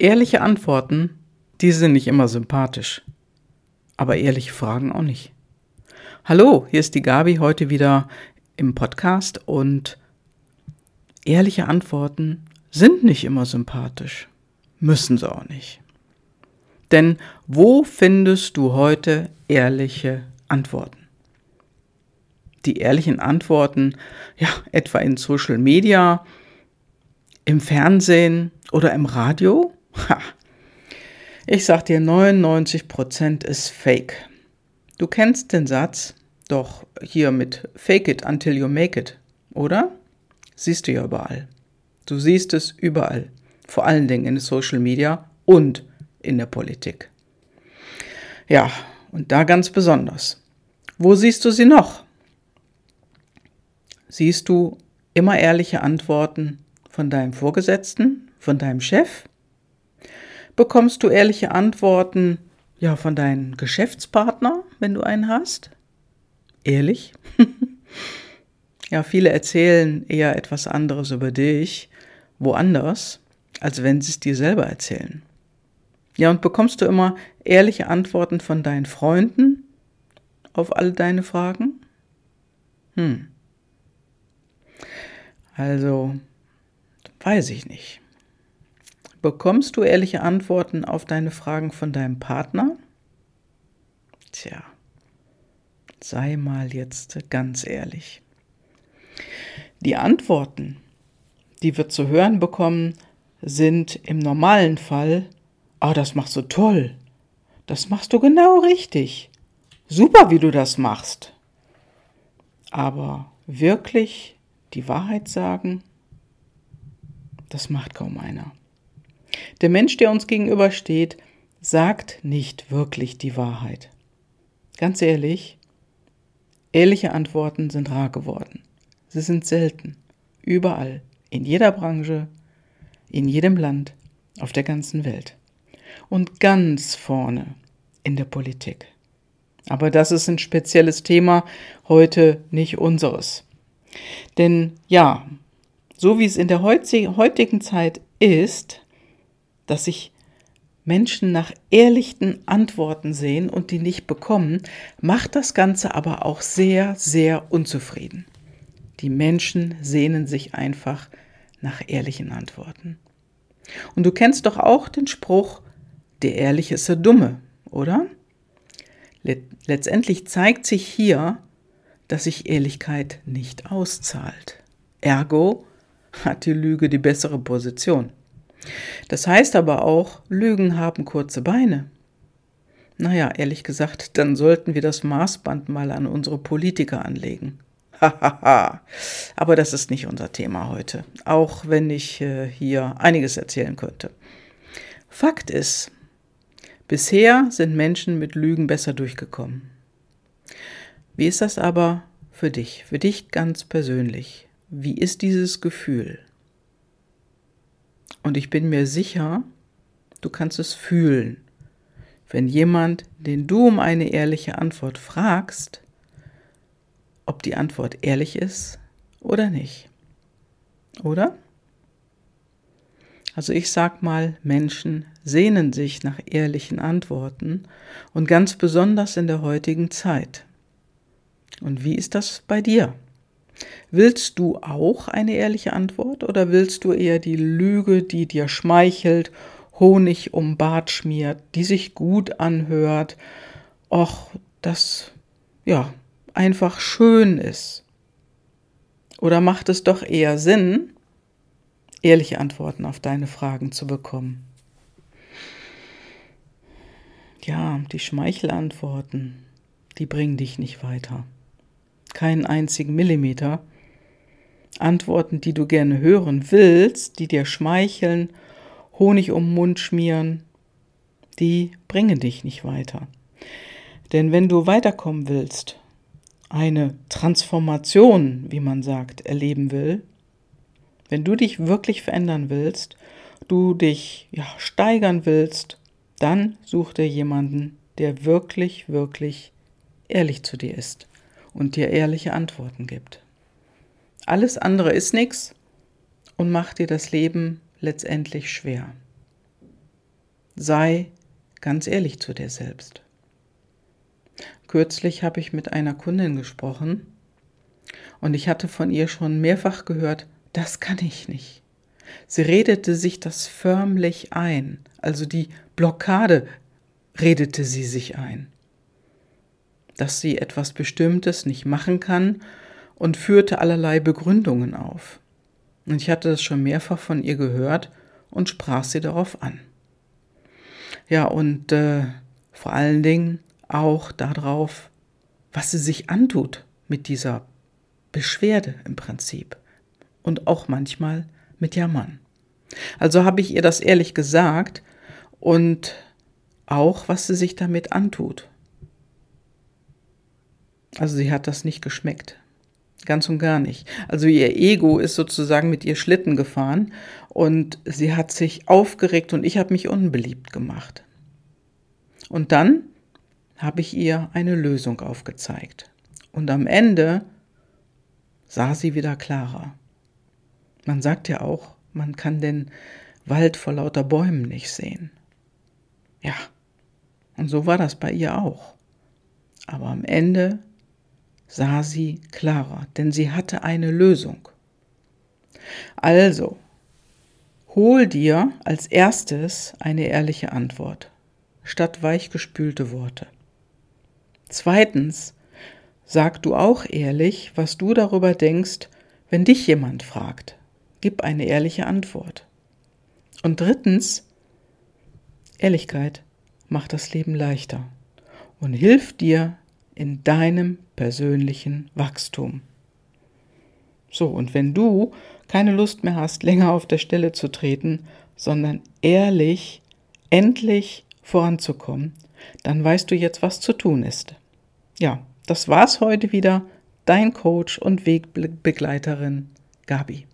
Ehrliche Antworten, die sind nicht immer sympathisch. Aber ehrliche Fragen auch nicht. Hallo, hier ist die Gabi heute wieder im Podcast und ehrliche Antworten sind nicht immer sympathisch. Müssen sie auch nicht. Denn wo findest du heute ehrliche Antworten? Die ehrlichen Antworten, ja, etwa in Social Media, im Fernsehen oder im Radio? Ha. Ich sag dir, 99% ist Fake. Du kennst den Satz doch hier mit Fake it until you make it, oder? Siehst du ja überall. Du siehst es überall. Vor allen Dingen in Social Media und in der Politik. Ja, und da ganz besonders. Wo siehst du sie noch? Siehst du immer ehrliche Antworten von deinem Vorgesetzten, von deinem Chef? Bekommst du ehrliche Antworten ja von deinem Geschäftspartner, wenn du einen hast? Ehrlich? ja, viele erzählen eher etwas anderes über dich woanders, als wenn sie es dir selber erzählen. Ja, und bekommst du immer ehrliche Antworten von deinen Freunden auf alle deine Fragen? Hm. Also, weiß ich nicht. Bekommst du ehrliche Antworten auf deine Fragen von deinem Partner? Tja, sei mal jetzt ganz ehrlich. Die Antworten, die wir zu hören bekommen, sind im normalen Fall, oh, das machst du toll, das machst du genau richtig, super, wie du das machst. Aber wirklich die Wahrheit sagen, das macht kaum einer. Der Mensch, der uns gegenübersteht, sagt nicht wirklich die Wahrheit. Ganz ehrlich, ehrliche Antworten sind rar geworden. Sie sind selten, überall, in jeder Branche, in jedem Land, auf der ganzen Welt. Und ganz vorne in der Politik. Aber das ist ein spezielles Thema, heute nicht unseres. Denn ja, so wie es in der heutigen Zeit ist, dass sich Menschen nach ehrlichen Antworten sehen und die nicht bekommen, macht das Ganze aber auch sehr, sehr unzufrieden. Die Menschen sehnen sich einfach nach ehrlichen Antworten. Und du kennst doch auch den Spruch, der Ehrliche ist der Dumme, oder? Letztendlich zeigt sich hier, dass sich Ehrlichkeit nicht auszahlt. Ergo hat die Lüge die bessere Position. Das heißt aber auch, Lügen haben kurze Beine. Naja, ehrlich gesagt, dann sollten wir das Maßband mal an unsere Politiker anlegen. Hahaha. aber das ist nicht unser Thema heute, auch wenn ich äh, hier einiges erzählen könnte. Fakt ist, bisher sind Menschen mit Lügen besser durchgekommen. Wie ist das aber für dich, für dich ganz persönlich? Wie ist dieses Gefühl? Und ich bin mir sicher, du kannst es fühlen. Wenn jemand, den du um eine ehrliche Antwort fragst, ob die Antwort ehrlich ist oder nicht. Oder? Also ich sag mal, Menschen sehnen sich nach ehrlichen Antworten und ganz besonders in der heutigen Zeit. Und wie ist das bei dir? Willst du auch eine ehrliche Antwort oder willst du eher die Lüge, die dir schmeichelt, Honig um Bart schmiert, die sich gut anhört, och, das ja einfach schön ist? Oder macht es doch eher Sinn, ehrliche Antworten auf deine Fragen zu bekommen? Ja, die Schmeichelantworten, die bringen dich nicht weiter keinen einzigen Millimeter. Antworten, die du gerne hören willst, die dir schmeicheln, Honig um den Mund schmieren, die bringen dich nicht weiter. Denn wenn du weiterkommen willst, eine Transformation, wie man sagt, erleben will, wenn du dich wirklich verändern willst, du dich ja, steigern willst, dann such dir jemanden, der wirklich, wirklich ehrlich zu dir ist und dir ehrliche Antworten gibt. Alles andere ist nichts und macht dir das Leben letztendlich schwer. sei ganz ehrlich zu dir selbst. Kürzlich habe ich mit einer Kundin gesprochen und ich hatte von ihr schon mehrfach gehört, das kann ich nicht. Sie redete sich das förmlich ein, also die Blockade redete sie sich ein, dass sie etwas Bestimmtes nicht machen kann und führte allerlei Begründungen auf. Und ich hatte das schon mehrfach von ihr gehört und sprach sie darauf an. Ja, und äh, vor allen Dingen auch darauf, was sie sich antut mit dieser Beschwerde im Prinzip und auch manchmal mit Jammern. Also habe ich ihr das ehrlich gesagt und auch, was sie sich damit antut. Also sie hat das nicht geschmeckt. Ganz und gar nicht. Also ihr Ego ist sozusagen mit ihr Schlitten gefahren und sie hat sich aufgeregt und ich habe mich unbeliebt gemacht. Und dann habe ich ihr eine Lösung aufgezeigt. Und am Ende sah sie wieder klarer. Man sagt ja auch, man kann den Wald vor lauter Bäumen nicht sehen. Ja, und so war das bei ihr auch. Aber am Ende sah sie klarer, denn sie hatte eine Lösung. Also, hol dir als erstes eine ehrliche Antwort, statt weichgespülte Worte. Zweitens, sag du auch ehrlich, was du darüber denkst, wenn dich jemand fragt. Gib eine ehrliche Antwort. Und drittens, Ehrlichkeit macht das Leben leichter und hilft dir in deinem persönlichen Wachstum. So, und wenn du keine Lust mehr hast, länger auf der Stelle zu treten, sondern ehrlich, endlich voranzukommen, dann weißt du jetzt, was zu tun ist. Ja, das war's heute wieder. Dein Coach und Wegbegleiterin Gabi.